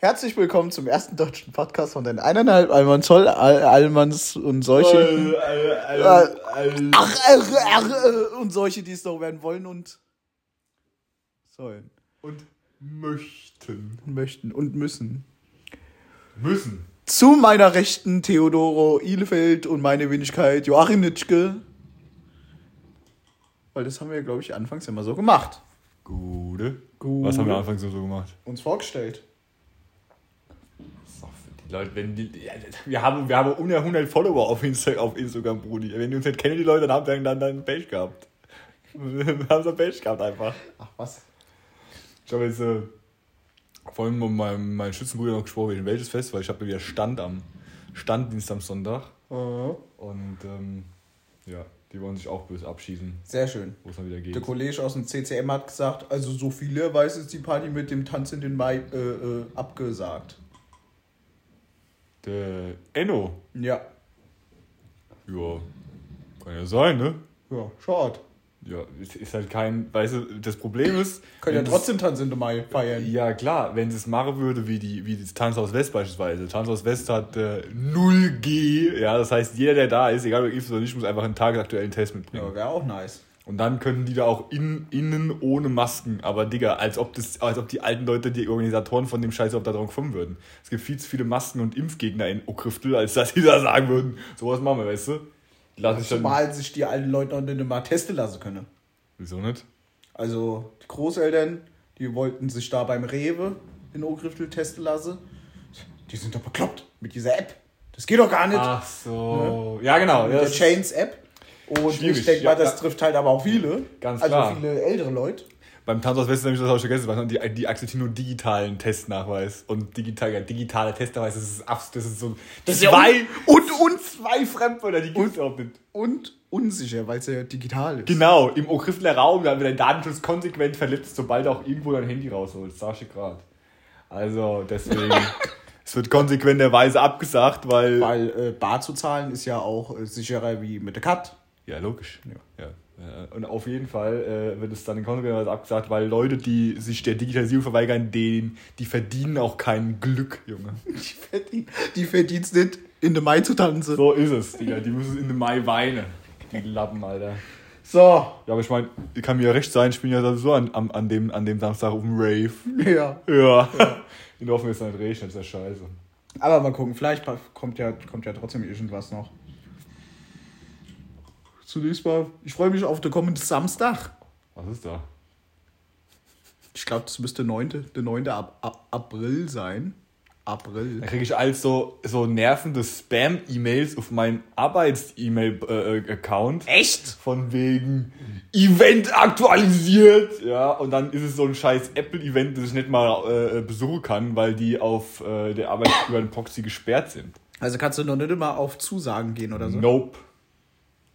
Herzlich willkommen zum ersten deutschen Podcast von den eineinhalb Alman Zoll, Al Almans und solche. Ach, ach, ach, und solche, die es doch werden wollen und sollen. Und möchten. Möchten und müssen. Müssen. Zu meiner Rechten Theodoro Ihlefeld und meine Wenigkeit Joachim Nitschke. Weil das haben wir, glaube ich, anfangs immer so gemacht. Gute. Gute. Was haben wir anfangs so gemacht? Uns vorgestellt. Die Leute, wenn die, ja, wir haben, wir haben unter 100 Follower auf, Insta, auf Instagram, Brudi. Wenn die uns nicht kennen, die Leute, dann haben wir dann, dann Page gehabt. Wir haben so Page gehabt einfach. Ach was. Ich habe jetzt äh, vorhin mit meinem, meinem Schützenbruder noch gesprochen wegen welches Fest, weil ich habe wieder Stand am Standdienst am Sonntag. Und ähm, ja, die wollen sich auch böse abschießen, Sehr schön. wo es dann wieder geht. Der Kollege aus dem CCM hat gesagt, also so viele weiß ist die Party mit dem Tanz in den Mai äh, äh, abgesagt. Der Enno. Ja. Ja, kann ja sein, ne? Ja, schade. Ja, es ist halt kein, weißt du, das Problem ist. Können ja trotzdem Tanz in Mai feiern. ja, klar, wenn sie es machen würde, wie, die, wie das Tanzhaus West beispielsweise. Tanzhaus West hat äh, 0G, ja, das heißt, jeder, der da ist, egal ob ist oder nicht, muss einfach einen tagesaktuellen Test mitbringen. Ja, wäre auch nice. Und dann könnten die da auch in, innen ohne Masken, aber Digga, als ob, das, als ob die alten Leute, die Organisatoren von dem Scheiß, ob da drauf kommen würden. Es gibt viel zu viele Masken und Impfgegner in Okriftel, als dass die da sagen würden, sowas machen wir, weißt du? Sich dann, Zumal sich die alten Leute noch nicht mal testen lassen können. wieso nicht? Also die Großeltern, die wollten sich da beim Rewe in Ogriftel testen lassen. Die sind doch bekloppt mit dieser App. Das geht doch gar nicht. Ach so. Ja, genau. mit Ja, der Chains-App. Und Schwierig, ich denke mal, das ja. trifft halt aber auch viele. Ganz also klar. viele ältere Leute. Beim Tanzhaus West nämlich das habe ich vergessen, weil die, die akzeptieren nur digitalen Testnachweis. Und digital, ja, digitaler Testnachweis, das ist, das ist so Das ist ja zwei, un- und, und, zwei Fremdwörter, die gibt es auch nicht. und unsicher, weil es ja digital ist. Genau, im Okriftener Raum, da wird dein Datenschutz konsequent verletzt, sobald du auch irgendwo dein Handy rausholst. Sag ich gerade. Also, deswegen, es wird konsequenterweise abgesagt, weil... Weil äh, bar zu zahlen ist ja auch äh, sicherer wie mit der Cut. Ja, logisch. Ja. Ja. Und auf jeden Fall äh, wird es dann in konsequenterweise abgesagt, weil Leute, die sich der Digitalisierung verweigern, denen, die verdienen auch kein Glück, Junge. Die verdient die verdienst nicht, in den Mai zu tanzen. So ist es, Digga. Die müssen in den Mai weinen. Die Lappen, Alter. So, Ja, aber ich meine, kann mir ja recht sein, ich bin ja sowieso an, an, an, dem, an dem Samstag auf dem Rave. ja. Ja. In Hoffnung, es nicht regnet, ist ja scheiße. Aber mal gucken, vielleicht kommt ja, kommt ja trotzdem irgendwas noch. Zunächst mal, ich freue mich auf den kommenden Samstag. Was ist da? Ich glaube, das müsste 9., der 9. Ab, Ab, April sein. April. Da kriege ich alles so, so nervende Spam-E-Mails auf meinen Arbeits-E-Mail-Account. Echt? Von wegen Event aktualisiert. Ja, und dann ist es so ein scheiß Apple-Event, das ich nicht mal äh, besuchen kann, weil die auf äh, der Arbeit über den Proxy gesperrt sind. Also kannst du noch nicht immer auf Zusagen gehen oder so? Nope.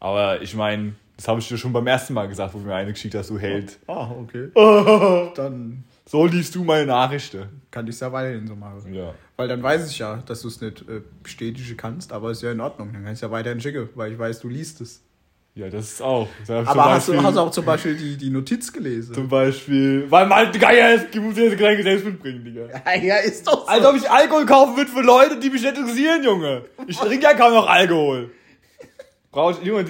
Aber ich meine, das habe ich dir schon beim ersten Mal gesagt, wo du mir eine geschickt hast, du Held. Ah, okay. Dann So liest du meine Nachrichten. kann ich es ja weiterhin so machen. Ja. Weil dann weiß ich ja, dass du es nicht äh, bestätigen kannst, aber ist ja in Ordnung. Dann kannst du ja weiterhin schicken, weil ich weiß, du liest es. Ja, das ist auch. Das Aber hast du, hast du auch zum Beispiel die, die Notiz gelesen? Zum Beispiel, weil man Geier ist, die muss jetzt Getränke selbst mitbringen, Digga. ja, ist doch so. Als ob ich Alkohol kaufen würde für Leute, die mich nicht interessieren, Junge. Ich trinke ja kaum noch Alkohol. Brauch ich, Junge,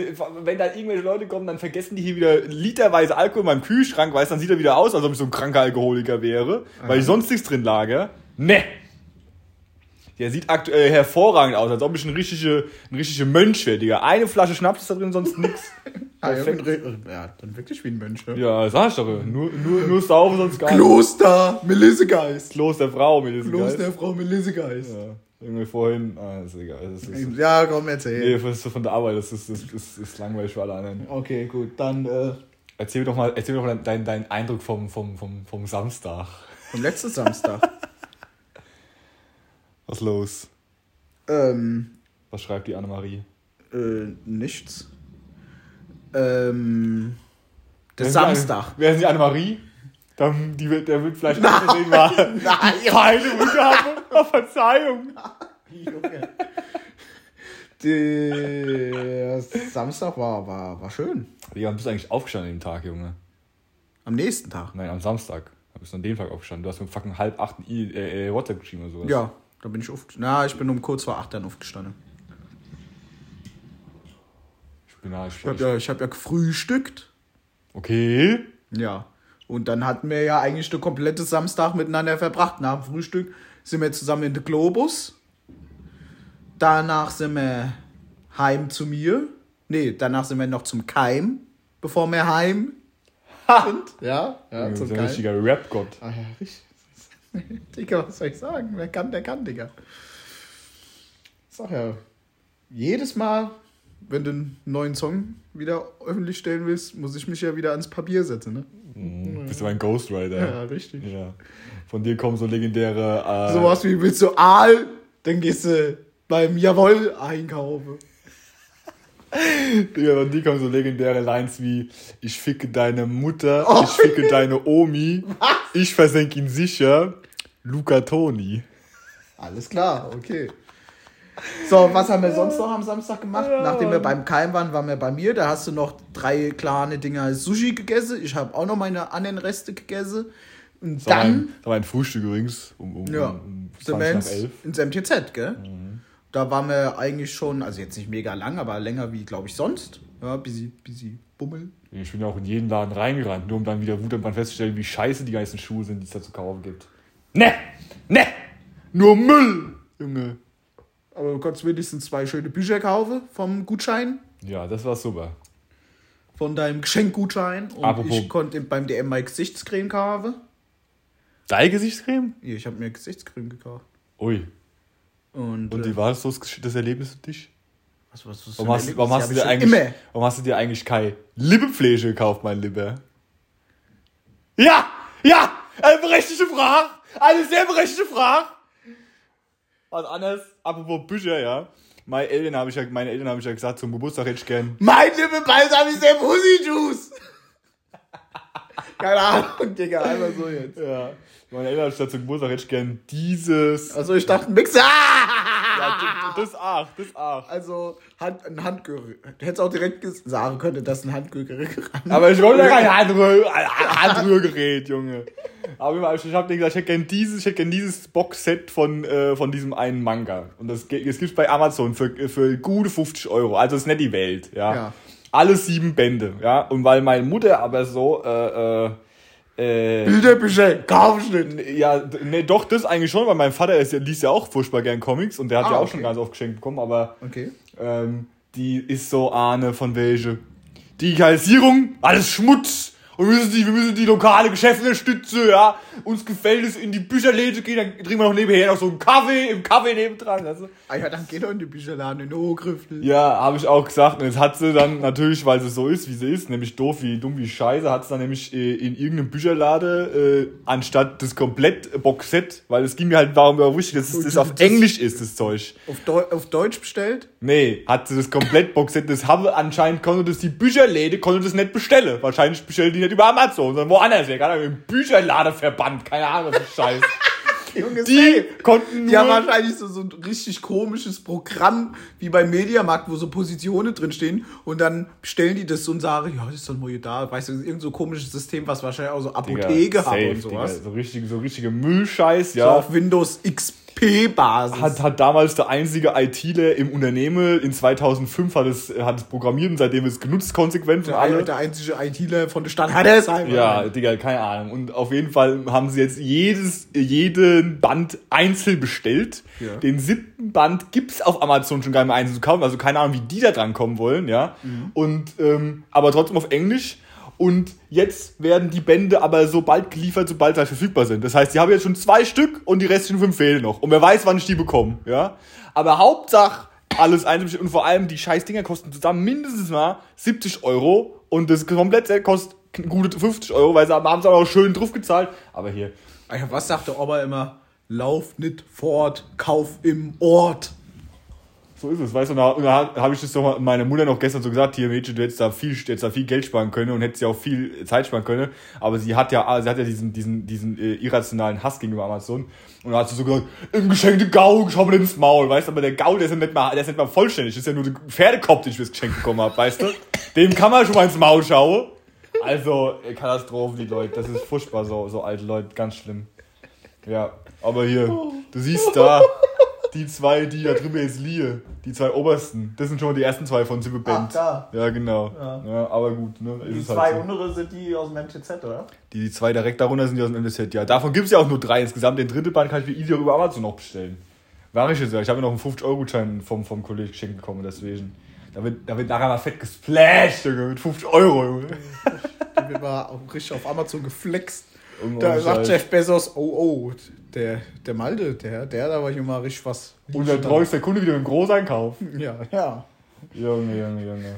wenn da irgendwelche Leute kommen, dann vergessen die hier wieder literweise Alkohol in meinem Kühlschrank, weißt dann sieht er wieder aus, als ob ich so ein kranker Alkoholiker wäre, weil ich sonst nichts drin lage. Ne. Der sieht aktuell hervorragend aus, als ob ich ein richtiger ein richtige Mönch wäre, Digga. Eine Flasche Schnaps ist da drin, sonst nix. Ah, ja, Perfekt. ja, dann wirklich wie ein Mönch. Ne? Ja, sag ich doch. Nur, nur, nur saufen, sonst gar nicht. Kloster Melissegeist. Kloster Frau diesem Kloster. Frau Melissegeist. Ja, irgendwie vorhin. Ah, ist egal. Das ist, Ja, komm, erzähl. nee, das ist von der Arbeit, das ist, das ist, ist langweilig für alle anderen. Okay, gut, dann äh, Erzähl mir doch mal, erzähl mir doch mal deinen dein Eindruck vom, vom, vom, vom Samstag. vom letzten Samstag. Was los? ähm, Was schreibt die Annemarie? äh, nichts. Ähm, der Samstag. Wer ist die Annemarie? Dann, die der wird vielleicht auch deswegen mal Nein, keine Rückgabe. Verzeihung. Junge. Der Samstag war, war, war schön. Wie wann bist du eigentlich aufgestanden an dem Tag, Junge? Am nächsten Tag. Nein, am Samstag. Da bist du an dem Tag aufgestanden. Du hast um fucking halb acht I- äh, äh, WhatsApp geschrieben oder sowas. Ja, da bin ich aufgestanden. Na, ich bin um kurz vor acht dann aufgestanden. Ich bin ja, ich, Ich habe ja, ich hab ja gefrühstückt. Okay. Ja. Und dann hatten wir ja eigentlich den kompletten Samstag miteinander verbracht. Nach dem Frühstück sind wir zusammen in den Globus. Danach sind wir heim zu mir. Nee, danach sind wir noch zum Keim, bevor wir heim sind. Ja, ja, Du zum ein Keim. richtiger Rap-Gott. Ah ja, richtig. Digga, was soll ich sagen? Wer kann, der kann, Digga. Sag ja, jedes Mal, wenn du einen neuen Song wieder öffentlich stellen willst, muss ich mich ja wieder ans Papier setzen, ne? Mhm. Bist du ein Ghostwriter? Ja, richtig. Ja. Von dir kommen so legendäre. Äh, Sowas wie willst du Aal, dann gehst du beim Jawoll einkaufen. Digga, von dir kommen so legendäre Lines wie: Ich ficke deine Mutter, Oh. ich ficke deine Omi, ich versenke ihn sicher. Luca Toni. Alles klar, okay. So, was haben wir sonst noch am Samstag gemacht? Nachdem wir beim Keim waren, waren wir bei mir. Da hast du noch drei kleine Dinger Sushi gegessen. Ich habe auch noch meine anderen Reste gegessen. Und Das war dann mein, das war mein Frühstück übrigens. Um, um, ja, um sind 20 wir nach ins, 11. ins MTZ, gell? Da waren wir eigentlich schon, also jetzt nicht mega lang, aber länger wie, glaube ich, sonst. Ja, busy, busy bummeln. Ich bin ja auch in jeden Laden reingerannt, nur um dann wieder wutentbrannt festzustellen, wie scheiße die ganzen Schuhe sind, die es da zu kaufen gibt. Ne! Ne! Nur Müll! Junge. Aber du konntest wenigstens zwei schöne Bücher kaufen vom Gutschein, Ja, das war super. von deinem Geschenkgutschein. Und Apropos- ich konnte beim DM mal Gesichtscreme kaufen. Deine Gesichtscreme? Hier, ich habe mir Gesichtscreme gekauft. Ui. Und, Und äh, wie war das so das Erlebnis für dich? was, was, was Warum hast, du- warum, hast du dir eigentlich, Immer. warum hast du dir eigentlich keine Lippenpflege gekauft, mein Lieber? Ja! Ja! Eine berechtigte Frage! Eine sehr berechtigte Frage! Was anderes, apropos Bücher, ja. Meine Eltern habe ich ja, meine Eltern habe ich ja gesagt, zum Geburtstag hätte ich gern. Mein Lippenbalsam ist der Pussy Juice. Keine Ahnung, Digga, einfach so jetzt. Ja. Meine Eltern gesagt, zum Geburtstag hätte ich gern dieses. Also ich dachte, ein Mixer. Ja, das auch, das auch. Also Hand, ein Handgerät. Du hättest auch direkt sagen können, dass ein Handgerät Aber ich wollte ja kein Handrühr, Handrührgerät, Junge. Aber ich habe dir gesagt, ich hätte gern dieses, ich hätte gern dieses Boxset von, äh, von diesem einen Manga. Und das, das gibt's bei Amazon für, für gute 50 Euro. Also ist nicht die Welt, ja. Ja. Alle sieben Bände, ja. Und weil meine Mutter aber so, äh, äh, äh, Bilderbücher, Kaufschnitt. ja, nee, doch, das eigentlich schon, weil mein Vater ist, liest ja auch furchtbar gern Comics und der hat Ah, ja auch okay. schon ganz oft geschenkt bekommen, aber Okay. ähm, die ist so Ahne von welche. Digitalisierung, alles Schmutz. Und wir müssen die, wir müssen die lokale Geschäfte ja. Uns gefällt es, in die Bücherläden zu gehen, dann trinken wir noch nebenher noch so einen Kaffee, im Kaffee nebendran, weißt du? Ah ja, dann geh doch in die Bücherladen in Hochgriftel. Ja, habe ich auch gesagt. Und jetzt hat sie dann natürlich, weil sie so ist, wie sie ist, nämlich doof wie dumm wie scheiße, hat sie dann nämlich äh, in irgendeinem Bücherlade, äh, anstatt das komplett Boxset, weil es ging mir halt darum, war wichtig, dass es das auf Englisch ist, das Zeug. Auf, Deu auf Deutsch bestellt? Nee, hat sie das komplett Boxset, das habe anscheinend konnte das die Bücherläde, konnte das nicht bestellen. Wahrscheinlich bestellen die nicht über Amazon, sondern woanders. Keine Ahnung, im Bücherladeverband, keine Ahnung, was für Scheiß. Junge, Die konnten nur... Die haben wahrscheinlich so, so ein richtig komisches Programm wie beim Mediamarkt, wo so Positionen drinstehen und dann stellen die das so und sagen, ja, das ist dann mal hier da. Weißt du, irgend so komisches System, was wahrscheinlich auch so Digga, Apotheke hat safe, und sowas. Digga, so richtige, so richtige Müllscheiß, So ja. auf Windows XP-Basis. hat, hat damals der einzige ITler im Unternehmen in 2005 hat es, hat es programmiert und seitdem ist es genutzt konsequent der, alle. der einzige ITler von der Stadt Hattersheim. Ja, Digga, keine Ahnung. Und auf jeden Fall haben sie jetzt jedes, jeden Band einzeln bestellt. Ja. Den siebten Band gibt's auf Amazon schon gar nicht mehr einzeln zu kaufen. Also keine Ahnung, wie die da dran kommen wollen, ja. Und, ähm, aber trotzdem auf Englisch. Und jetzt werden die Bände aber so bald geliefert, sobald sie verfügbar sind. Das heißt, die haben jetzt schon zwei Stück und die restlichen fünf fehlen noch. Und wer weiß, wann ich die bekomme, ja. Aber Hauptsache, alles einzeln und vor allem die scheiß Dinger kosten zusammen mindestens mal 70 Euro und das Komplettset kostet gute 50 Euro, weil sie haben es auch schön drauf gezahlt. Aber hier, was sagt der Ober immer? Lauf nicht fort, kauf im Ort. So ist es, weißt du, und da, da habe ich das doch mal meiner Mutter noch gestern so gesagt, hier Mädchen, du hättest da viel, hättest da viel Geld sparen können und hättest ja auch viel Zeit sparen können, aber sie hat ja, sie hat ja diesen, diesen, diesen äh, irrationalen Hass gegenüber Amazon. Und da hat sie so gesagt, im geschenkte Gaul, schau mir ins Maul, weißt du, aber der Gaul, der ist ja nicht mal, der ist nicht mal vollständig, das ist ja nur der Pferdekopf, den ich fürs Geschenk bekommen habe, weißt du, dem kann man schon mal ins Maul schauen, Also, äh, Katastrophen, die Leute. Das ist furchtbar, so, so alte Leute. Ganz schlimm. Ja, aber hier, du siehst da, die zwei, die da drüben jetzt liegen, die zwei obersten, das sind schon mal die ersten zwei von Sippe Band. Ach, da. Ja, genau. Ja. Ja. aber gut, ne? Die ist es zwei halt so. untere sind die aus dem MTZ, oder? Die, die zwei direkt darunter sind die aus dem MSZ, ja. Davon gibt es ja auch nur drei insgesamt. Den dritten Band kann ich mir easy über Amazon noch bestellen. War ich jetzt ja. Ich habe mir noch einen 50-Euro-Gutschein vom, vom Kollegen geschenkt bekommen, deswegen. Da wird, da wird nachher mal fett gesplasht, Junge, mit 50 Euro, Junge. Die wird mal auch richtig auf Amazon geflext. Da sagt. Jeff Bezos, oh oh, der, der Malde, der, der, da war hier mal richtig was. Und dann treu ist der Kunde wieder im Großeinkauf. Ja, ja. Junge, Junge, Junge.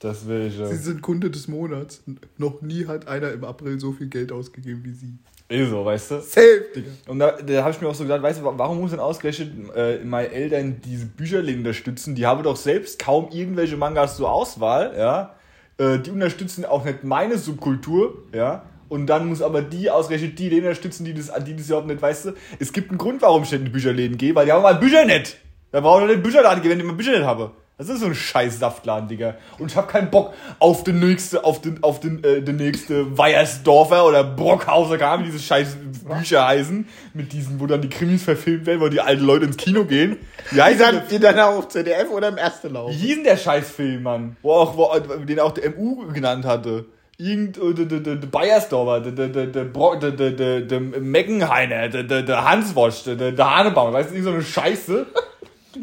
Das will ich ja. Sie sind Kunde des Monats. Noch nie hat einer im April so viel Geld ausgegeben wie Sie. Ist so, weißt du? Safe, Digga. Und da, da habe ich mir auch so gedacht, weißt du, wa- warum muss denn ausgerechnet äh, meine Eltern diese Bücherläden unterstützen? Die haben doch selbst kaum irgendwelche Mangas zur Auswahl, ja. Äh, die unterstützen auch nicht meine Subkultur, ja. Und dann muss aber die ausgerechnet die, den unterstützen, die das, die das überhaupt nicht, weißt du? Es gibt einen Grund, warum ich nicht in die Bücherläden gehe, weil die haben mal Bücher nicht. Da brauche ich nicht in den Bücherladen gehen, wenn ich mal Bücher nicht habe. Das ist so ein scheiß Saftladen, Digga. Und ich habe keinen Bock auf den nächste, auf den, auf den, äh, den nächste Weiersdorfer oder Brockhauser, Ahnung, wie diese scheiß Bücher heißen, mit diesen, wo dann die Krimis verfilmt werden, wo die alten Leute ins Kino gehen. Wie heißt dann, die dann auf ZDF oder im ersten Lauf. wie hieß denn der Scheißfilm, Mann? Wo auch, wo, den auch der MU genannt hatte. Irgend, äh, der, Bayersdorfer, der, Meckenheiner, der, Hanswosch, der, Hanebaum, weißt du, irgend so eine Scheiße.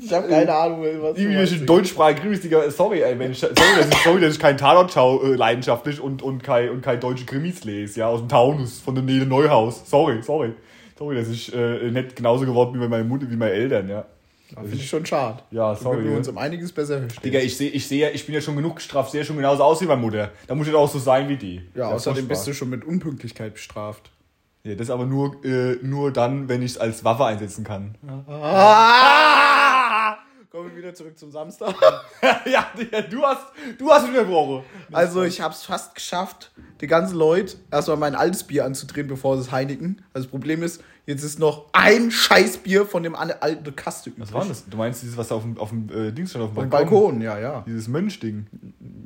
Ich habe keine Ahnung, was du Irgendwie welche meinst. deutschsprachige Krimis, sorry, ey, wenn ich, sorry, dass ich, sorry, dass ich kein Tatort schau, äh, leidenschaftlich und, und kein, und kein deutsche Krimis lese, ja, aus dem Taunus, von der Nähe Neuhaus. Sorry, sorry. Sorry, dass ich äh, nicht genauso geworden bin wie meine Mutter, wie meine Eltern, ja. Finde ich schon schade. Ja, sorry. Wir ja. uns um einiges besser verstehen. Digga, ich sehe, ich sehe, ich bin ja schon genug gestraft, sehe schon genauso aus wie meine Mutter. Da muss ich doch auch so sein wie die. ja, außerdem bist du schon mit Unpünktlichkeit bestraft. Ja, das aber nur, äh, nur dann, wenn ich es als Waffe einsetzen kann. Ah! Kommen wir wieder zurück zum Samstag. ja, Digga, du hast, du hast mich verbrochen. Also ich habe es fast geschafft, die ganzen Leute erstmal mein altes Bier anzudrehen, bevor sie es Heineken. Also das Problem ist, jetzt ist noch ein Scheißbier von dem alten Kaste übrig. Was war denn das? Du meinst dieses, was da auf dem, auf dem äh, Dings stand, auf dem Auf dem Balkon, ja, ja. Dieses Mönchding.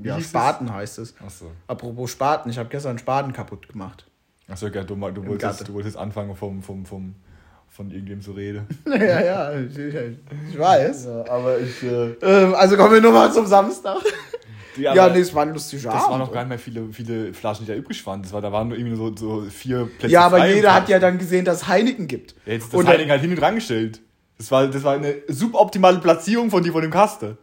Ja, hieß es? Spaten heißt es. Achso. Apropos Spaten, ich habe gestern Spaten kaputt gemacht. Achso, ja, du, du, wolltest, du wolltest anfangen, vom, vom, vom, von irgendwem zu reden. ja, ja, ich, ich, weiß. Ja, aber ich. Äh, Ähm, also kommen wir nochmal zum Samstag. Ja, aber nee, es war ein lustiger Das Abend. waren noch gar nicht mehr viele, viele Flaschen, die da übrig waren. Das war, da waren nur irgendwie so, so vier Plätze. Ja, aber jeder hat ja dann gesehen, dass es Heineken gibt. Ja, jetzt ist das Und Heineken halt hin und dran gestellt. Das war, das war eine suboptimale Platzierung von dir von dem Kaste.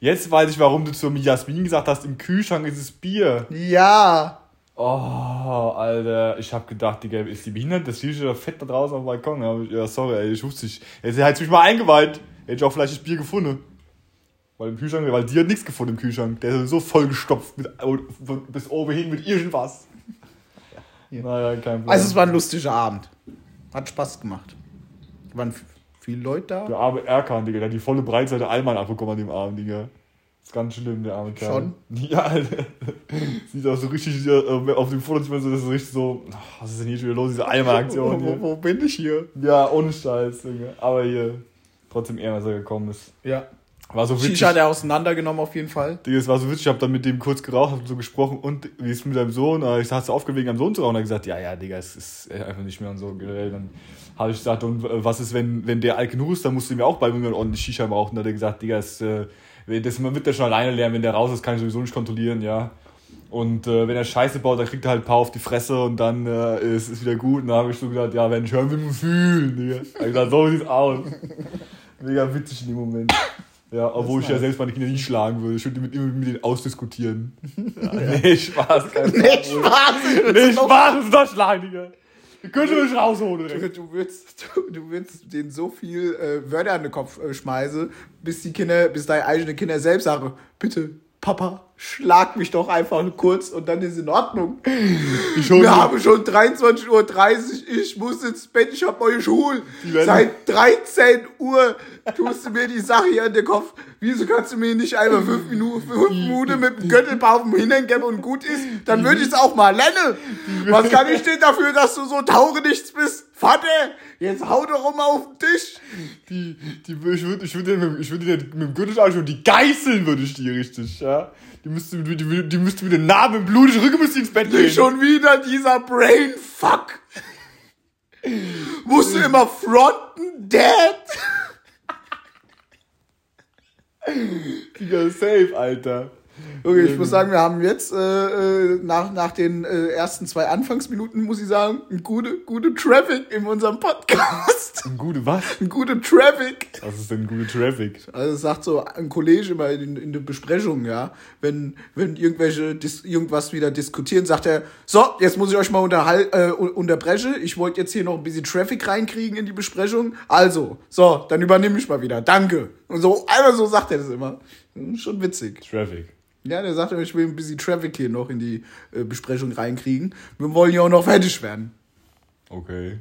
Jetzt weiß ich, warum du zu Jasmin gesagt hast, im Kühlschrank ist es Bier. Ja. Oh, Alter, ich hab gedacht, Digga, ist die behindert? Das T-Shirt fett da draußen auf dem Balkon. Ich- Ja, sorry, ey, ich wusste nicht. Jetzt hätte mich mal eingeweiht. Hätte ich auch vielleicht das Bier gefunden. Weil im Kühlschrank, weil die hat nichts gefunden im Kühlschrank. Der ist so vollgestopft mit, bis oben hin mit irgendwas. Ja. Naja, kein Problem. Also es war ein lustiger Abend. Hat Spaß gemacht. Waren viele Leute da? Der arme Erkan, Digga, der hat die volle Breitseite Allmann abbekommen an dem Abend, Digga. ist ganz schlimm, der arme Kerl. Schon? Ja, Alter. Sieht auch so richtig, äh, auf dem Foto sieht man so, das ist richtig so, was ist denn hier schon wieder los, diese Allmann-Aktion wo, wo, wo bin ich hier? Ja, ohne Scheiß, Junge. Aber hier, trotzdem eher, dass er gekommen ist. Ja. War so witzig. Shisha hat er auseinandergenommen auf jeden Fall. Digga, es war so witzig, ich hab dann mit dem kurz geraucht, hab so gesprochen und wie ist es mit deinem Sohn? Äh, Ich hast du aufgewegt, am Sohn zu rauchen? Und er hat gesagt, ja, ja, Digga, es ist äh, einfach nicht mehr und so. Dann habe ich gesagt, und äh, was ist, wenn, wenn der alt genug ist, dann musst du ihm ja auch beibringen, ordentlich Shisha rauchen. Dann hat er gesagt, Digga, es, äh, das wird der schon alleine lernen, wenn der raus ist, kann ich sowieso nicht kontrollieren, ja. Und äh, wenn er Scheiße baut, dann kriegt er halt ein paar auf die Fresse und dann äh, ist es wieder gut. Und dann habe ich so gesagt, ja, wenn ich hören will, fühlen, Digga. Hat gesagt, so sieht's aus. Mega witzig in dem Moment. Ja, obwohl ich ja selbst meine Kinder nicht schlagen würde. Ich würde mit, mit denen ausdiskutieren. Ja, nee, Spaß. Kein Nee, Spaß! Nee, Spaß, ist doch schlagen, Digga. Könnt mich rausholen. Du, du, würdest, du, du würdest denen so viel äh, Wörter an den Kopf äh, schmeißen, bis die Kinder, bis deine eigenen Kinder selbst sagen, bitte, Papa, schlag mich doch einfach kurz und dann ist in Ordnung. Ich Wir haben schon 23.30 Uhr, ich muss ins Bett, ich hab neue Schuhe. Seit 13 Uhr tust du mir die Sache hier in den Kopf. Wieso kannst du mir nicht einmal fünf Minuten, fünf Minuten mit dem Göttelpaufen hingeben und gut ist? Dann würde ich es auch mal lernen. Was kann ich denn dafür, dass du so taugenichts bist? Vater, Jetzt hau doch mal auf den Tisch. Die, die, ich würde ich würd, ich würd den mit dem Gürtelschlag schon die geißeln würde ich die richtig, ja. Die müsste, die, die, die müsste mit den Narben im blutigen Rücken müsste ins Bett gehen. Schon wieder dieser Brainfuck. Musst du immer fronten, Dad? Digga, safe, Alter. Okay, ich muss sagen, wir haben jetzt äh, äh, nach, nach den äh, ersten zwei Anfangsminuten, muss ich sagen, ein gute, gute Traffic in unserem Podcast. Ein gute was? Ein gute Traffic. Was ist denn gute Traffic? Also das sagt so ein Kollege immer in, in der Besprechung, ja, wenn, wenn irgendwelche dis, irgendwas wieder diskutieren, sagt er, so, jetzt muss ich euch mal unterhal äh, un- unterbrechen. Ich wollte jetzt hier noch ein bisschen Traffic reinkriegen in die Besprechung. Also, so, dann übernehme ich mal wieder. Danke. Und so, einfach so sagt er das immer. Schon witzig. Traffic. Ja, der sagt immer, ich will ein bisschen Traffic hier noch in die äh, Besprechung reinkriegen. Wir wollen ja auch noch fertig werden. Okay.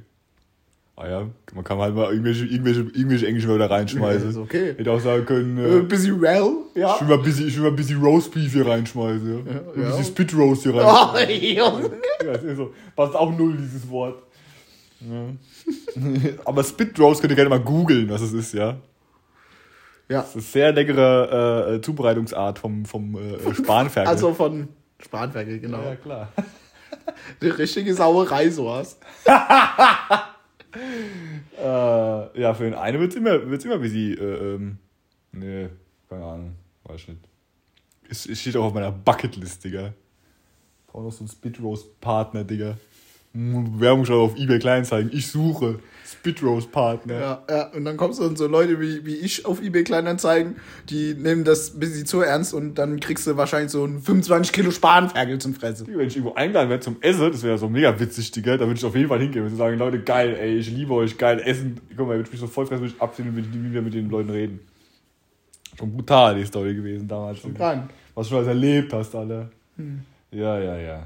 Ah ja, man kann halt mal irgendwelche, irgendwelche, irgendwelche englische Wörter reinschmeißen. Ja, okay. Hätte auch sagen können, Äh, äh, bisschen well, ja. ich will mal ein bisschen, ich will mal ein bisschen Roast Beef hier reinschmeißen. Ja. Ein ja. bisschen Spit Roast hier Oh, rein. Junge. Ja, das ist so. Passt auch null, dieses Wort. Ja. Aber Spit Roast könnt ihr gerne mal googeln, was es ist, ja. Ja, Das ist sehr leckere äh, Zubereitungsart vom, vom äh, Spanferkel. also von Spanferkel, genau. ja, klar. Die richtige Sauerei, so hast. Äh, ja, für den einen wird es immer, wird's immer ein bisschen, äh, ähm, nee, keine Ahnung, weiß ich nicht. Es, es steht auch auf meiner Bucketlist, Digga. Brauche noch so einen Spit Roast Partner, Digga. Werbung schon auf eBay Kleinzeigen. Ich suche Spit Roast Partner. Ja, ja, und dann kommst du dann so Leute wie, wie ich auf eBay Kleinanzeigen, die nehmen das ein bisschen zu ernst und dann kriegst du wahrscheinlich so ein 25 Kilo Spanferkel zum Fressen. Wenn ich irgendwo eingeladen werde zum Essen, das wäre so mega witzig, Digga, da würde ich auf jeden Fall hingehen. Sie sagen, Leute, geil, ey, ich liebe euch, geil, Essen. Guck mal, würde ich mich so voll fressen, würde ich absehen und würde nie wieder mit den Leuten reden. Schon brutal, die Story gewesen damals. Digga. Krank. Was du schon alles erlebt hast, Alter. Ja, ja, ja.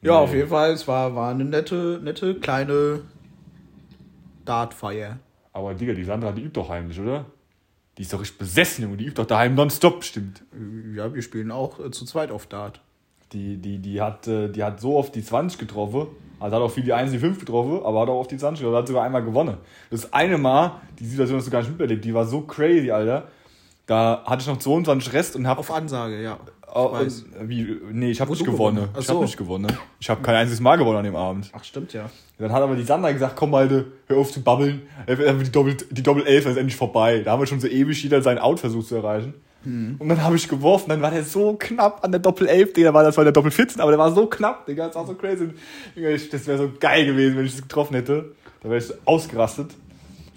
Ja, auf jeden Fall, es war, war eine nette, nette kleine Dartfeier. Aber Digga, die Sandra, die übt doch heimlich, oder? Die ist doch richtig besessen, Junge. Die übt doch daheim nonstop, stimmt. Ja, wir spielen auch äh, zu zweit auf Dart. Die, die, die, hat, äh, die hat so oft die 20 getroffen. Also hat auch viel die 1, die 5 getroffen, aber hat auch oft die 20 getroffen. Hat sogar einmal gewonnen. Das eine Mal, die Situation hast du gar nicht miterlebt, die war so crazy, Alter. Da hatte ich noch 22 Rest und hab Auf Ansage, ja. Weiß. und, wie, nee, ich habe nicht gewonnen. Ich so. habe nicht gewonnen. Ich habe kein einziges Mal gewonnen an dem Abend. Ach, stimmt ja. Dann hat aber die Sandra gesagt, komm Malte, hör auf zu babbeln. Äh, Die Doppel, die Doppel 11 ist endlich vorbei. Da haben wir schon so ewig jeder seinen Out versucht zu erreichen. Und dann habe ich geworfen, dann war der so knapp an der Doppel 11, Digga, war das war der Doppel 14, aber der war so knapp, Digga, das war so crazy. Digga, ich- Das wäre so geil gewesen, wenn ich das getroffen hätte. Da wäre ich so ausgerastet.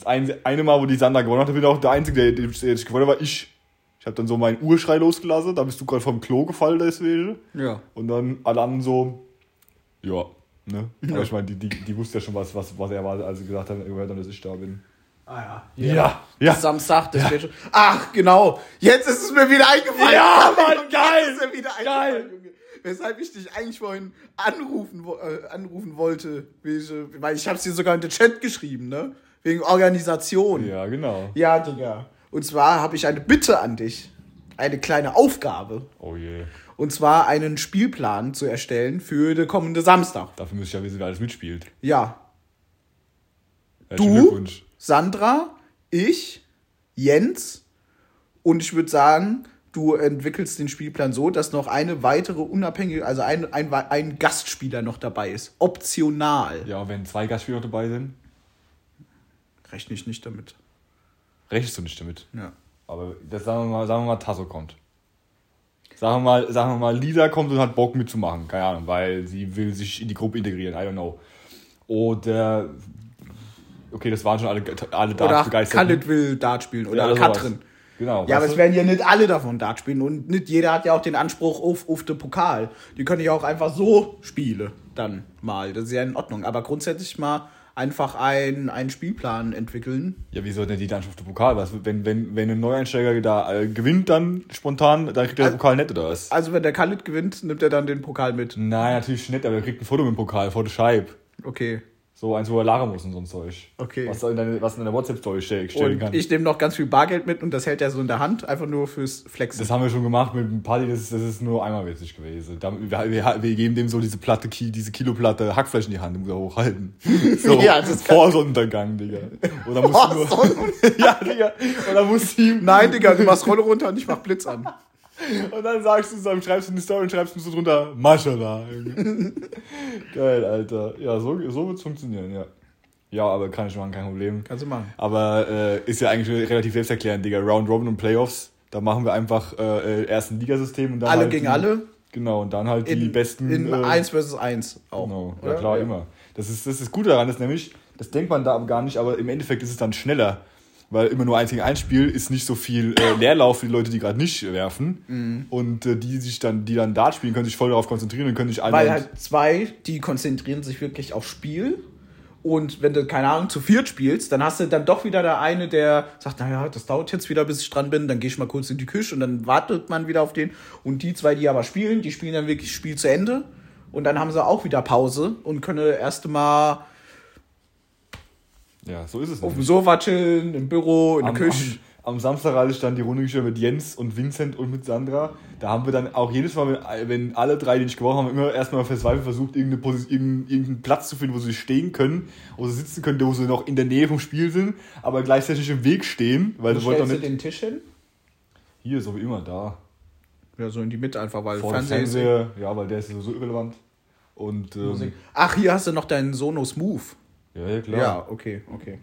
Das eine, eine Mal, wo die Sandra gewonnen hat, bin auch der Einzige, der, der ich gewonnen hat, war ich. Ich habe dann so meinen Urschrei losgelassen, da bist du gerade vom Klo gefallen deswegen. Ja. Und dann alle anderen so, ja, ne? Aber ich meine, die, die, die wusste ja schon, was, was, was er war, als sie gesagt haben, dass ich da bin. Ah Ja, ja. Samstag, das wird schon. Ach, genau. Jetzt ist es mir wieder eingefallen. Ja, Mann, Junge, geil. Ist mir wieder Geil. eingefallen, Junge. Weshalb ich dich eigentlich vorhin anrufen, äh, anrufen wollte. Wie ich, Weil ich hab's dir sogar in den Chat geschrieben, ne? Wegen Organisation. Ja, genau. Ja, Digga. Und zwar habe ich eine Bitte an dich. Eine kleine Aufgabe. Oh je. Und zwar einen Spielplan zu erstellen für den kommenden Samstag. Dafür müsste ich ja wissen, wer alles mitspielt. Ja. Herzlichen Du. Sandra, ich, Jens und ich würde sagen, du entwickelst den Spielplan so, dass noch eine weitere unabhängige, also ein, ein, ein Gastspieler noch dabei ist. Optional. Ja, und wenn zwei Gastspieler dabei sind, Rechne ich nicht damit. rechnest du nicht damit. Ja. Aber das sagen wir mal, sagen wir mal, Tasso kommt. Sagen wir mal, sagen wir mal, Lisa kommt und hat Bock mitzumachen. Keine Ahnung, weil sie will sich in die Gruppe integrieren. I don't know. Oder, okay, das waren schon alle, alle da Oder begeistert. Khalid will Dart spielen oder Ja, sowas. Katrin. Genau. Ja, aber es werden ja nicht alle davon Dart spielen und nicht jeder hat ja auch den Anspruch auf, auf den Pokal. Die können ja auch einfach so spielen dann mal. Das ist ja in Ordnung. Aber grundsätzlich mal einfach ein, einen Spielplan entwickeln. Ja, wie soll denn die dann auf den Pokal? Was, wenn, wenn, wenn ein Neueinsteiger da äh, gewinnt, dann spontan, dann kriegt er den Pokal nicht oder was? Also wenn der Khalid gewinnt, nimmt er dann den Pokal mit. Nein, natürlich nicht, aber er kriegt ein Foto mit dem Pokal vor der Scheibe. Okay. So eins, wo er lachen muss und so ein Zeug. Okay. Was, in deine, was in deiner WhatsApp-Story stellen Und kann. ich nehme noch ganz viel Bargeld mit und das hält er so in der Hand, einfach nur fürs Flexen. Das haben wir schon gemacht mit dem Party, das ist, das ist nur einmal witzig gewesen. Da, wir, wir, wir geben dem so diese Platte, diese Kiloplatte Hackfleisch in die Hand, muss er hochhalten. So, Ja, das kann- vor Sonnenuntergang, Digga. Dann musst Vor du nur, ja, Digga. Dann musst du ihm, Nein, Digga, du machst Rolle runter und ich mach Blitz an. Und dann sagst du so, schreibst du eine Story und schreibst du so drunter, Mashallah. Geil, Alter. Ja, so, so wird's funktionieren, ja. Ja, aber kann ich machen, kein Problem. Kannst du machen. Aber äh, ist ja eigentlich relativ selbsterklärend, Digga. Round Robin und Playoffs, da machen wir einfach äh, erst ein Ligasystem und dann Alle halt gegen die, alle? Genau, und dann halt die In, besten. in äh, 1 versus 1 auch. Genau, ja klar, immer. Das ist, das ist gut daran, ist nämlich, das denkt man da gar nicht, aber im Endeffekt ist es dann schneller. Weil immer nur eins gegen eins Spiel ist nicht so viel äh, Leerlauf für die Leute, die gerade nicht werfen. Mhm. Und äh, die sich dann, die dann Dart spielen, können sich voll darauf konzentrieren und können sich alle. Weil halt zwei, die konzentrieren sich wirklich aufs Spiel. Und wenn du, keine Ahnung, zu viert spielst, dann hast du dann doch wieder der eine, der sagt, naja, das dauert jetzt wieder, bis ich dran bin, dann gehe ich mal kurz in die Küche und dann wartet man wieder auf den. Und die zwei, die aber spielen, die spielen dann wirklich Spiel zu Ende. Und dann haben sie auch wieder Pause und können erst mal ja, so ist es. auf dem nämlich. Sofa chillen, im Büro, in der Küche. am, am Samstag hatte ich dann die Runde gespielt mit Jens und Vincent und mit Sandra. Da haben wir dann auch jedes Mal, wenn, wenn alle drei, die nicht gewonnen haben, immer erstmal verzweifelt versucht, irgendeine Posi- irgendeinen, irgendeinen Platz zu finden, wo sie stehen können, wo sie sitzen können, wo sie noch in der Nähe vom Spiel sind, aber gleichzeitig im Weg stehen, weil Wo stellst du den Tisch hin? Hier, so wie immer, da. Ja, so in die Mitte einfach, weil Vor dem Fernseher Fernseher, ja, weil der ist sowieso irrelevant. Und, ähm. Ach, hier hast du noch deinen Sonos Move. Ja, ja, klar. Ja, okay, okay.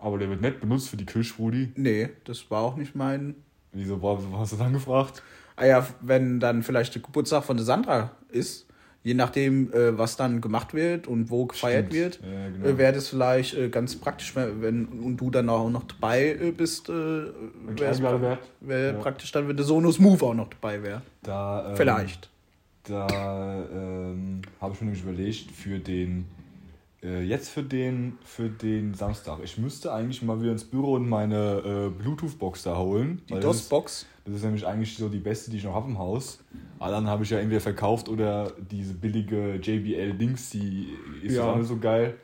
Aber der wird nicht benutzt für die Küche, Rudi. Nee, das war auch nicht mein. Wieso war, hast du dann gefragt? Ah ja, wenn dann vielleicht der Geburtstag von der Sandra ist, je nachdem, äh, was dann gemacht wird und wo gefeiert Stimmt. wird, Ja, genau. äh, wäre das vielleicht äh, ganz praktisch, wenn, und du dann auch noch dabei äh, bist, äh, wäre es eingeladen werd. wär Ja. praktisch dann, wenn der Sonos Move auch noch dabei wäre. Da, ähm, Vielleicht. Da ähm, habe ich mir nämlich überlegt, für den, äh, jetzt für den, für den Samstag. Ich müsste eigentlich mal wieder ins Büro und meine äh, Bluetooth-Box da holen. Die weil das DOS-Box. Das ist nämlich eigentlich so die beste, die ich noch habe im Haus. Alle anderen habe ich ja entweder verkauft oder diese billige JBL-Dings, die ist Ja. ja auch nicht so geil.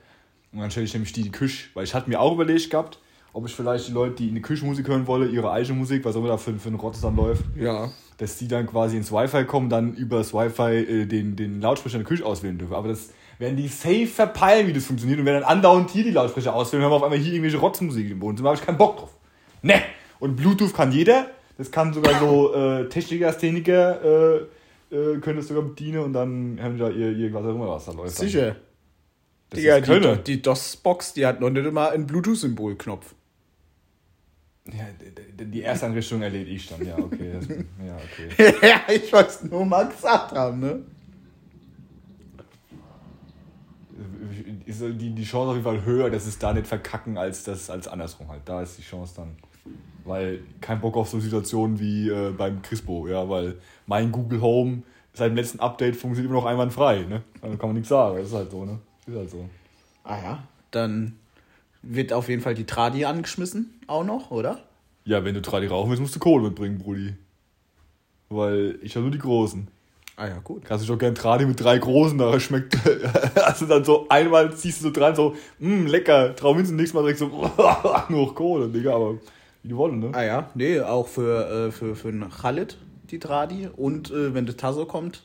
Und dann stelle ich nämlich die in die Küche. Weil ich hatte mir auch überlegt gehabt, ob ich vielleicht die Leute, die in die Küche Musik hören wollen, ihre eigene Musik, was auch immer da für, für ein Rotz dann läuft, Ja. dass die dann quasi ins Wi-Fi kommen, dann über das Wi-Fi äh, den, den Lautsprecher in der Küche auswählen dürfen. Aber das werden die safe verpeilen, wie das funktioniert und werden dann andauernd hier die Lautsprecher auswählen, haben wir auf einmal hier irgendwelche Rotzmusik im Wohnzimmer, habe ich keinen Bock drauf. Ne! Und Bluetooth kann jeder, das kann sogar so äh, Techniker, Szeniker, äh, äh, können das sogar bedienen und dann haben die da ihr, ihr was auch immer was da läuft. dann. Sicher. Das Digga, die, die DOS-Box, die hat noch nicht immer einen Bluetooth-Symbol-Knopf. Ja, die erste Anrichtung erledige ich dann, ja, okay. Das, ja, okay. ja, ich wollte es nur mal gesagt haben, ne? ist die, die Chance auf jeden Fall höher, dass es da nicht verkacken, als das als andersrum halt. Da ist die Chance dann. Weil kein Bock auf so Situationen wie äh, beim Crispo, ja, weil mein Google Home seit dem letzten Update funktioniert immer noch einwandfrei, ne? Also kann man nichts sagen, das ist halt so, ne? Ist halt so. Ah ja. Dann wird auf jeden Fall die Tradi angeschmissen, auch noch, oder? Ja, wenn du Tradi rauchen willst, musst du Kohle mitbringen, Brudi. Weil ich habe nur die großen. Ah ja, gut. Kannst du doch gern Tradi mit drei großen, da schmeckt. Also dann so einmal ziehst du so dran, so, mh, lecker, Trauminzen, nächstes Mal direkt so, nur Kohle, Digga, aber wie die wollen, ne? Ah ja, nee, auch für, äh, für, für einen Khalid, die Tradi. Und äh, wenn der Tasso kommt,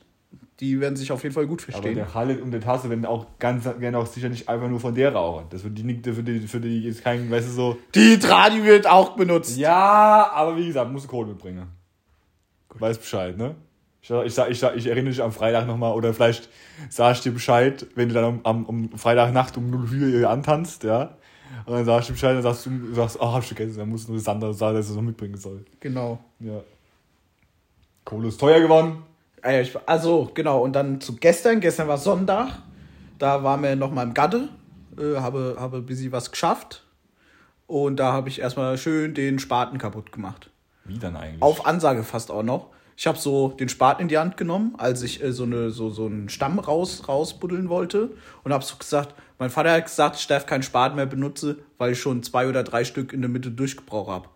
die werden sich auf jeden Fall gut Aber verstehen. der Khaled und der Tasse werden auch ganz gerne auch sicher nicht einfach nur von der rauchen. Das wird die nicht, für die, für die jetzt kein, weißt du, so. die Tradi wird auch benutzt. Ja, aber wie gesagt, musst du Kohle mitbringen. Weiß Bescheid, ne? Ich, sag- ich, sag- ich, ich erinnere dich am Freitag nochmal oder vielleicht sag ich dir Bescheid, wenn du dann am, am, Freitagnacht um 0 Uhr antanzt, ja. Und dann sagst du Bescheid, dann sagst du, du sagst, ach, hab ich vergessen, dann musst du nur Sander sagen, dass er es noch mitbringen soll. Genau. Ja. Kohle ist teuer geworden. Ah also, genau. Und dann zu gestern. Gestern war Sonntag. Da waren wir noch mal im Gatte. Äh, habe, habe ein bisschen was geschafft. Und da habe ich erstmal schön den Spaten kaputt gemacht. Wie dann eigentlich? Auf Ansage fast auch noch. Ich habe so den Spaten in die Hand genommen, als ich äh, so, eine, so, so einen Stamm raus, rausbuddeln wollte. Und habe so gesagt, mein Vater hat gesagt, ich darf keinen Spaten mehr benutzen, weil ich schon zwei oder drei Stück in der Mitte durchgebraucht habe.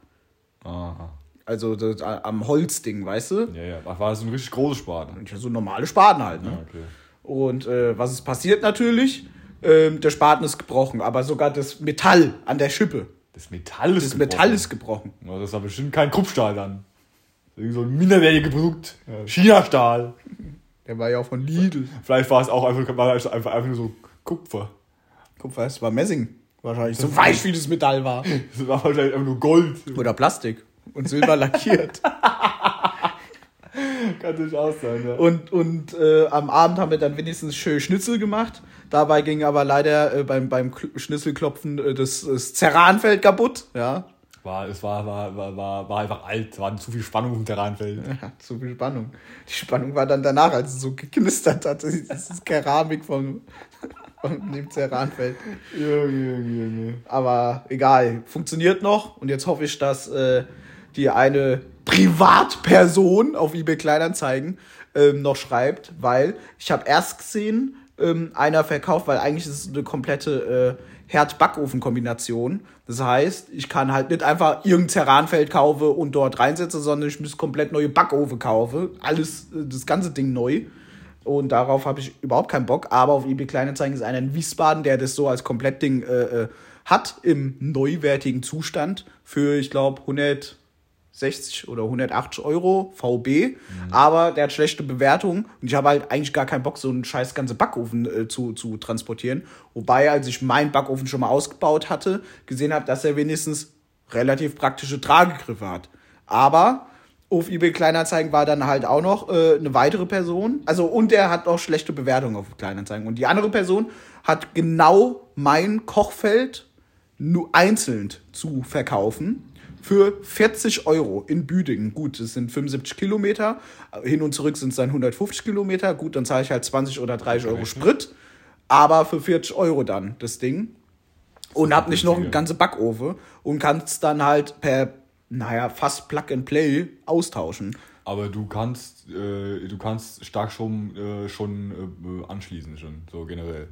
Aha. Also das, am Holzding, weißt du? Ja, ja. Ach, war das so ein richtig großes Spaten? Ja, so normale Spaten halt, ne? Ja, okay. Und äh, was ist passiert natürlich? Ähm, der Spaten ist gebrochen, aber sogar das Metall an der Schippe. Das Metall ist Das Metall ist gebrochen. Ja, das ist aber bestimmt kein Kruppstahl dann. Irgend so ein minderwertiges Produkt. China-Stahl. Der war ja auch von Lidl. Vielleicht war es auch einfach, war es einfach, einfach nur so Kupfer. Kupfer, es war Messing. Wahrscheinlich. So weich wie das Metall war. Das war wahrscheinlich einfach nur Gold. Oder Plastik. Und Silber lackiert. Kann durchaus sein, ja. Und, und äh, am Abend haben wir dann wenigstens schön Schnitzel gemacht. Dabei ging aber leider äh, beim, beim Kl- Schnitzelklopfen äh, das, das Zerranfeld kaputt. Ja. War, es war, war, war, war, war einfach alt, war zu viel Spannung im Terranfeld. ja. Zu viel Spannung. Die Spannung war dann danach, als es so geknistert hat. Das ist Keramik vom, von dem Zerranfeld. Junge, Junge, Junge. Aber egal, funktioniert noch. Und jetzt hoffe ich, dass äh, die eine Privatperson auf eBay Kleinanzeigen ähm, noch schreibt, weil ich habe erst gesehen, ähm, einer verkauft, weil eigentlich ist es eine komplette äh, Herd-Backofen-Kombination. Das heißt, ich kann halt nicht einfach irgendein Terranfeld kaufe und dort reinsetze, sondern ich muss komplett neue Backofen kaufen. Alles, äh, das ganze Ding neu. Und darauf habe ich überhaupt keinen Bock. Aber auf eBay Kleinanzeigen ist einer in Wiesbaden, der das so als Komplettding äh, äh, hat im neuwertigen Zustand für, ich glaube, 160 oder 180 Euro VB. Aber der hat schlechte Bewertungen und ich habe halt eigentlich gar keinen Bock, so einen scheiß ganze Backofen äh, zu, zu transportieren. Wobei, als ich meinen Backofen schon mal ausgebaut hatte, gesehen habe, dass er wenigstens relativ praktische Tragegriffe hat. Aber auf eBay Kleinanzeigen war dann halt auch noch äh, eine weitere Person. Also, und der hat auch schlechte Bewertungen auf Kleinanzeigen. Und die andere Person hat genau mein Kochfeld nur einzeln zu verkaufen für 40 Euro in Büdingen. Gut, das sind 75 Kilometer. Hin und zurück sind es dann 150 Kilometer. Gut, dann zahle ich halt 20 oder 30 Euro Sprit. Aber für 40 Euro dann das Ding. Und hab nicht noch einen ganzen Backofen und kannst dann halt per, naja, fast Plug and Play austauschen. Aber du kannst, äh, du kannst Starkstrom äh, schon äh, anschließen, schon, so generell.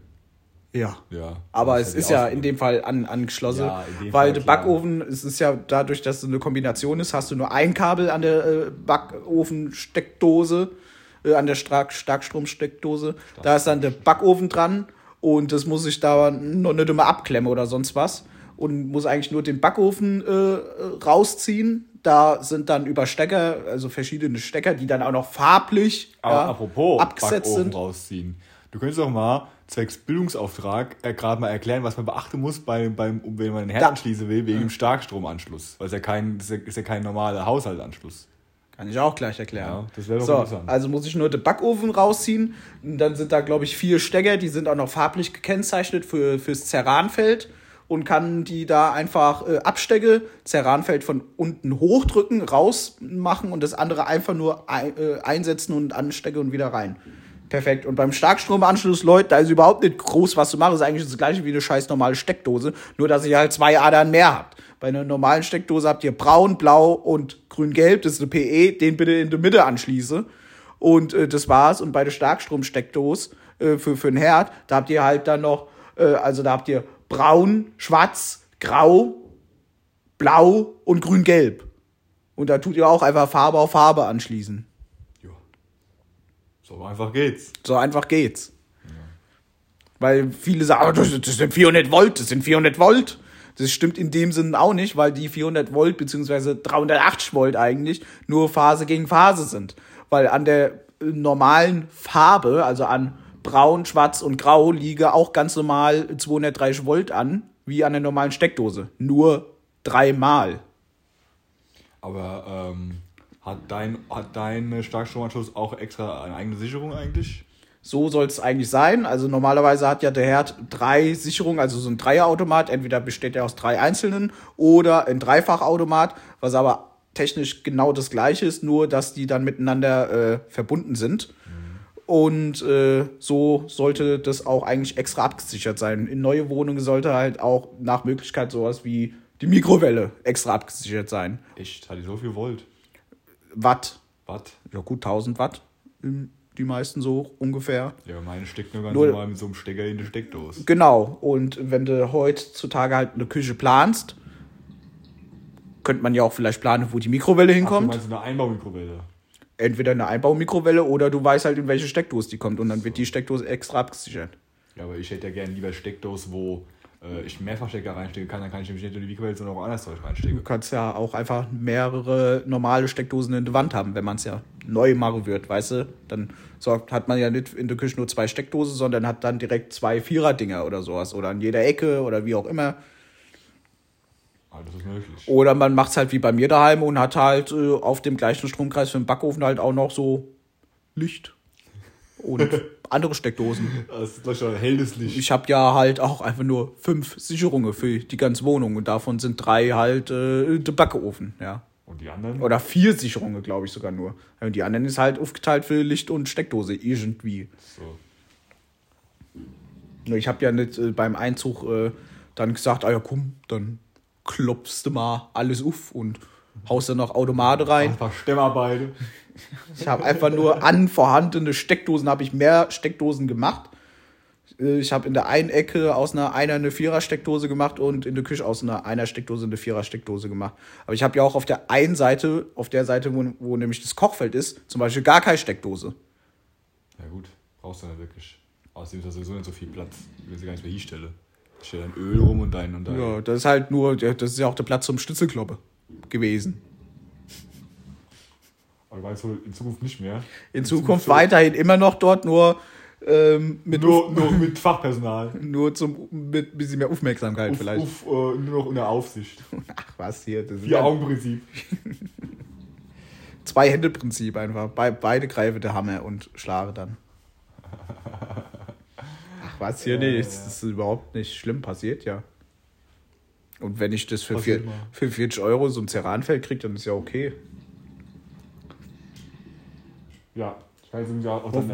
Ja. Ja. Aber es ist ja in dem Fall an, angeschlossen, Ja, weil der. Backofen, es ist ja dadurch, dass es eine Kombination ist, hast du nur ein Kabel an der äh, Backofensteckdose, äh, an der Stark Starkstromsteckdose. Da ist dann der Backofen dran und das muss ich da noch nicht immer abklemmen oder sonst was und muss eigentlich nur den Backofen äh, rausziehen. Da sind dann über Stecker, also verschiedene Stecker, die dann auch noch farblich ja, apropos abgesetzt Backofen sind. rausziehen. Du könntest doch mal zwecks Bildungsauftrag äh, gerade mal erklären, was man beachten muss, bei, beim, um, wenn man einen Herd anschließen will, wegen dem Starkstromanschluss. Weil es ja kein, das ist ja, ist ja kein normaler Haushaltsanschluss. Kann ich auch gleich erklären. Ja, das wäre doch so, interessant. Also muss ich nur den Backofen rausziehen. Und dann sind da, glaube ich, vier Stecker, die sind auch noch farblich gekennzeichnet für, fürs Zerranfeld. Und kann die da einfach äh, abstecke, Zerranfeld von unten hochdrücken, rausmachen und das andere einfach nur ein, äh, einsetzen und anstecke und wieder rein. Perfekt. Und beim Starkstromanschluss, Leute, da ist überhaupt nicht groß was zu machen. Das ist eigentlich das gleiche wie eine scheiß normale Steckdose. Nur, dass ihr halt zwei Adern mehr habt. Bei einer normalen Steckdose habt ihr braun, blau und grün-gelb. Das ist eine PE. Den bitte in der Mitte anschließe. Und äh, das war's. Und bei der Starkstromsteckdose äh, für, für den Herd, da habt ihr halt dann noch, äh, also da habt ihr braun, schwarz, grau, blau und grün-gelb. Und da tut ihr auch einfach Farbe auf Farbe anschließen. Ja. So einfach geht's. So einfach geht's. Weil viele sagen, "Aber das, das sind 400 Volt, das sind 400 Volt. Das stimmt in dem Sinne auch nicht, weil die 400 Volt beziehungsweise 380 Volt eigentlich nur Phase gegen Phase sind. Weil an der äh, normalen Farbe, also an Braun, Schwarz und Grau, liege auch ganz normal 230 Volt an, wie an der normalen Steckdose. Nur dreimal. Aber ähm, hat dein, hat dein Starkstromanschluss auch extra eine eigene Sicherung eigentlich? So soll es eigentlich sein. Also normalerweise hat ja der Herd drei Sicherungen, also so ein Dreierautomat. Entweder besteht er aus drei einzelnen oder ein Dreifachautomat, was aber technisch genau das gleiche ist, nur dass die dann miteinander äh, verbunden sind. Und äh, so sollte das auch eigentlich extra abgesichert sein. In neue Wohnungen sollte halt auch nach Möglichkeit sowas wie die Mikrowelle extra abgesichert sein. Echt? Hat die so viel Volt? Watt. Watt? Ja gut, 1000 Watt. Die meisten so ungefähr. Ja, meine steckt nur ganz Nur- normal mit so einem Stecker in die Steckdose. Genau. Und wenn du heutzutage halt eine Küche planst, könnte man ja auch vielleicht planen, wo die Mikrowelle Ach, du hinkommt. meinst eine Einbaumikrowelle? entweder eine Einbaumikrowelle oder du weißt halt, in welche Steckdose die kommt und dann wird die Steckdose extra abgesichert. Ja, aber ich hätte ja gerne lieber Steckdose, wo äh, ich Mehrfachstecker reinstecken kann, dann kann ich nämlich nicht nur die Mikrowelle, sondern auch anderes Zeug reinstecken. Du kannst ja auch einfach mehrere normale Steckdosen in der Wand haben, wenn man es ja neu machen wird, weißt du? Dann sorgt, hat man ja nicht in der Küche nur zwei Steckdosen, sondern hat dann direkt zwei Vierer-Dinger oder sowas. Oder an jeder Ecke oder wie auch immer. Alles ist möglich. Oder man macht es halt wie bei mir daheim und hat halt äh, auf dem gleichen Stromkreis für den Backofen halt auch noch so Licht und andere Steckdosen. Das ist doch schon ein helles Licht. Ich habe ja halt auch einfach nur fünf Sicherungen für die ganze Wohnung und davon sind drei halt äh, der Backofen, ja. Und die anderen? Oder vier Sicherungen, glaube ich sogar nur. Und die anderen ist halt aufgeteilt für Licht und Steckdose, irgendwie. So. Ich habe ja nicht äh, beim Einzug äh, dann gesagt, ah ja komm, dann klopfst du mal alles auf und haust dann noch Automate rein. Einfach Stemmarbeit. Ich habe einfach nur an vorhandene Steckdosen, habe ich mehr Steckdosen gemacht. Äh, Ich habe in der einen Ecke aus einer Einer eine Vierer-Steckdose gemacht und in der Küche aus einer Einer Steckdose eine Vierer-Steckdose gemacht. Aber ich habe ja auch auf der einen Seite, auf der Seite, wo, wo nämlich das Kochfeld ist, zum Beispiel gar keine Steckdose. Ja gut, brauchst du nicht wirklich. Außerdem ist da sowieso nicht so viel Platz, wenn sie gar nicht mehr hinstelle. Ich stelle dann Öl rum und dein und dein. Ja, das ist halt nur, das ist ja auch der Platz zum Schnitzelkloppe gewesen. Aber weißt du, in Zukunft nicht mehr. In Zukunft weiterhin immer noch dort, nur ähm, mit Nur, nur mit Fachpersonal. nur zum mit ein bisschen mehr Aufmerksamkeit Uff, vielleicht. uff, äh, nur noch unter Aufsicht. Ach was hier, das ist Vier Augenprinzip. zwei Hände Prinzip einfach. Be beide greife der Hammer und schlage dann. Ach was hier, nee, das ist überhaupt nicht schlimm passiert, ja. Und wenn ich das für, vier, für 40 Euro so ein Ceranfeld kriege, dann ist ja okay. Ja, ich kann jetzt irgendwie auch dann,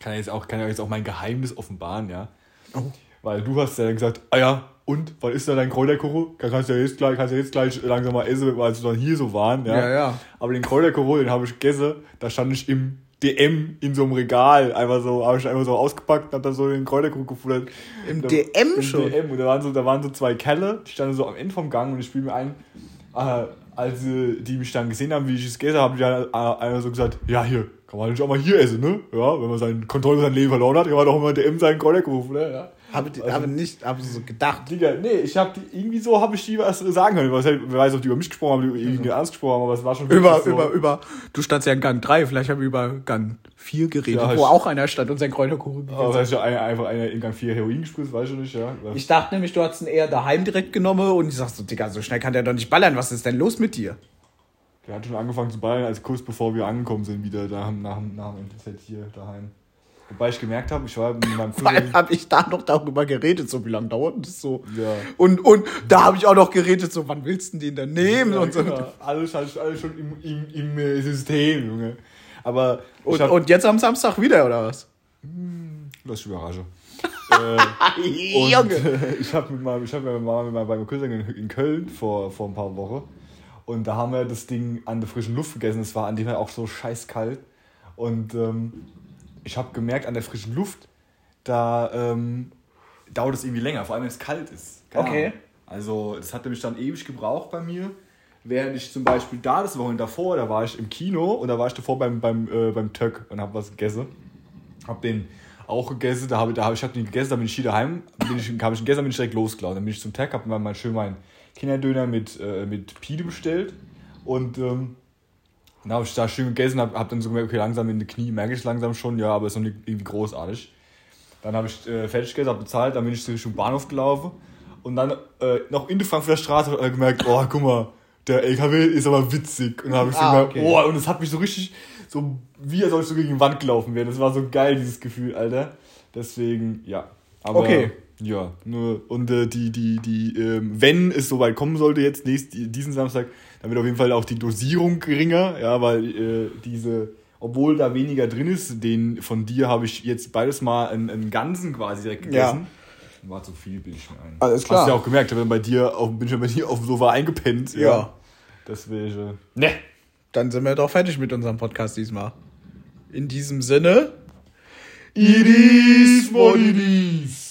kann jetzt auch, kann ja jetzt auch mein Geheimnis offenbaren, ja. Oh. Weil du hast ja dann gesagt, ah ja, und, wann ist da dein Kräuterkoro? Kannst du ja jetzt gleich, kannst du jetzt gleich langsam mal essen, weil sie dann hier so waren, ja. Ja, ja. Aber den Kräuterkoro, den habe ich gegessen, da stand ich im DM in so einem Regal, einfach so, habe ich einfach so ausgepackt und hab dann so den Kräuterkoro gefuttert. Im Da- DM im schon? DM. Und da waren so, da waren so zwei Kerle, die standen so am Ende vom Gang und ich spiele mir ein, äh, als äh, die mich dann gesehen haben, wie ich es gegessen habe, die dann äh, einer so gesagt, ja hier, kann man nicht auch mal hier essen, ne? Ja, wenn man seinen Kontrolle sein Leben verloren hat, kann man doch immer DM seinen Kräuterkoro, ne? Ja. Habe Also- hab nicht, habe so gedacht. Digga, nee, ich hab die, irgendwie so habe ich die was sagen können. Wer weiß, ob die über mich gesprochen haben, ob die über irgendwie ernst gesprochen haben, aber es war schon Über, so. über, über, du standst ja in Gang 3, vielleicht haben wir über Gang 4 geredet, Ja, wo ich- auch einer stand und sein Kräuterkuchen gegessen Aber vielleicht einer, einfach einer in Gang 4 Heroin gespritzt, weiß ich nicht, ja. Ich dachte nämlich, du hast ihn eher daheim direkt genommen und ich sag so, Digga, so schnell kann der doch nicht ballern. Was ist denn los mit dir? Der hat schon angefangen zu ballern, als kurz bevor wir angekommen sind, wieder da nach, nach dem NTZ hier daheim. Wobei ich gemerkt habe, ich war mit meinem Cousin. habe ich da noch darüber geredet, so wie lange dauert das so. Ja. Und, und da habe ich auch noch geredet, so, wann willst du den denn nehmen? Ja, und, so. genau. alles, alles, alles schon im, im, im äh, System, Junge. Aber und, hab, und jetzt am Samstag wieder, oder was? lass dich überraschen. äh, Junge. äh, ich habe mit meinem, ich hab mit meiner Mama mit meinem, meinem Cousin in, in Köln vor, vor ein paar Wochen. Und da haben wir das Ding an der frischen Luft gegessen. Es war an dem Tag auch so scheiß kalt. Und ähm, ich habe gemerkt, an der frischen Luft, da ähm, dauert es irgendwie länger, vor allem wenn es kalt ist. Keine Okay. Ahnung. Also, das hat nämlich dann ewig gebraucht bei mir. Während ich zum Beispiel da das Wochenende davor, da war ich im Kino und da war ich davor beim, beim, äh, beim Töck und habe was gegessen. Hab den auch gegessen, da habe da hab, ich hab den gegessen, dann bin ich hier daheim, bin ich, hab ich dann bin ich direkt losgelaufen. Dann bin ich zum Tag, hab mir mal schön meinen Kinderdöner mit, äh, mit Pide bestellt und ähm, dann habe ich da schön gegessen, hab, hab dann so gemerkt, okay, langsam in die Knie merke ich langsam schon, ja, aber ist noch nicht irgendwie großartig. Dann habe ich äh, fertig gegessen, hab bezahlt, dann bin ich Richtung Bahnhof gelaufen und dann äh, noch in der Frankfurter Straße hab ich gemerkt, oh, guck mal, der LKW ist aber witzig. Und dann habe ich so Ah, gemerkt, okay. oh, und es hat mich so richtig, so wie als ob ich so gegen die Wand gelaufen wäre. Das war so geil, dieses Gefühl, Alter. Deswegen, ja. Aber, Okay. Ja, nur, und äh, die, die, die, ähm, wenn es soweit kommen sollte jetzt, nächst, diesen Samstag, dann wird auf jeden Fall auch die Dosierung geringer, ja, weil äh, diese, obwohl da weniger drin ist, den von dir habe ich jetzt beides mal einen, einen ganzen quasi direkt gegessen. War zu viel, bilde ich mir ein. Alles klar. Hast du ja auch gemerkt, ich bin bei dir auf, bin schon bei dir auf dem Sofa eingepennt. Ja. Deswegen. Ne. Dann sind wir doch fertig mit unserem Podcast diesmal. In diesem Sinne. It is what it is.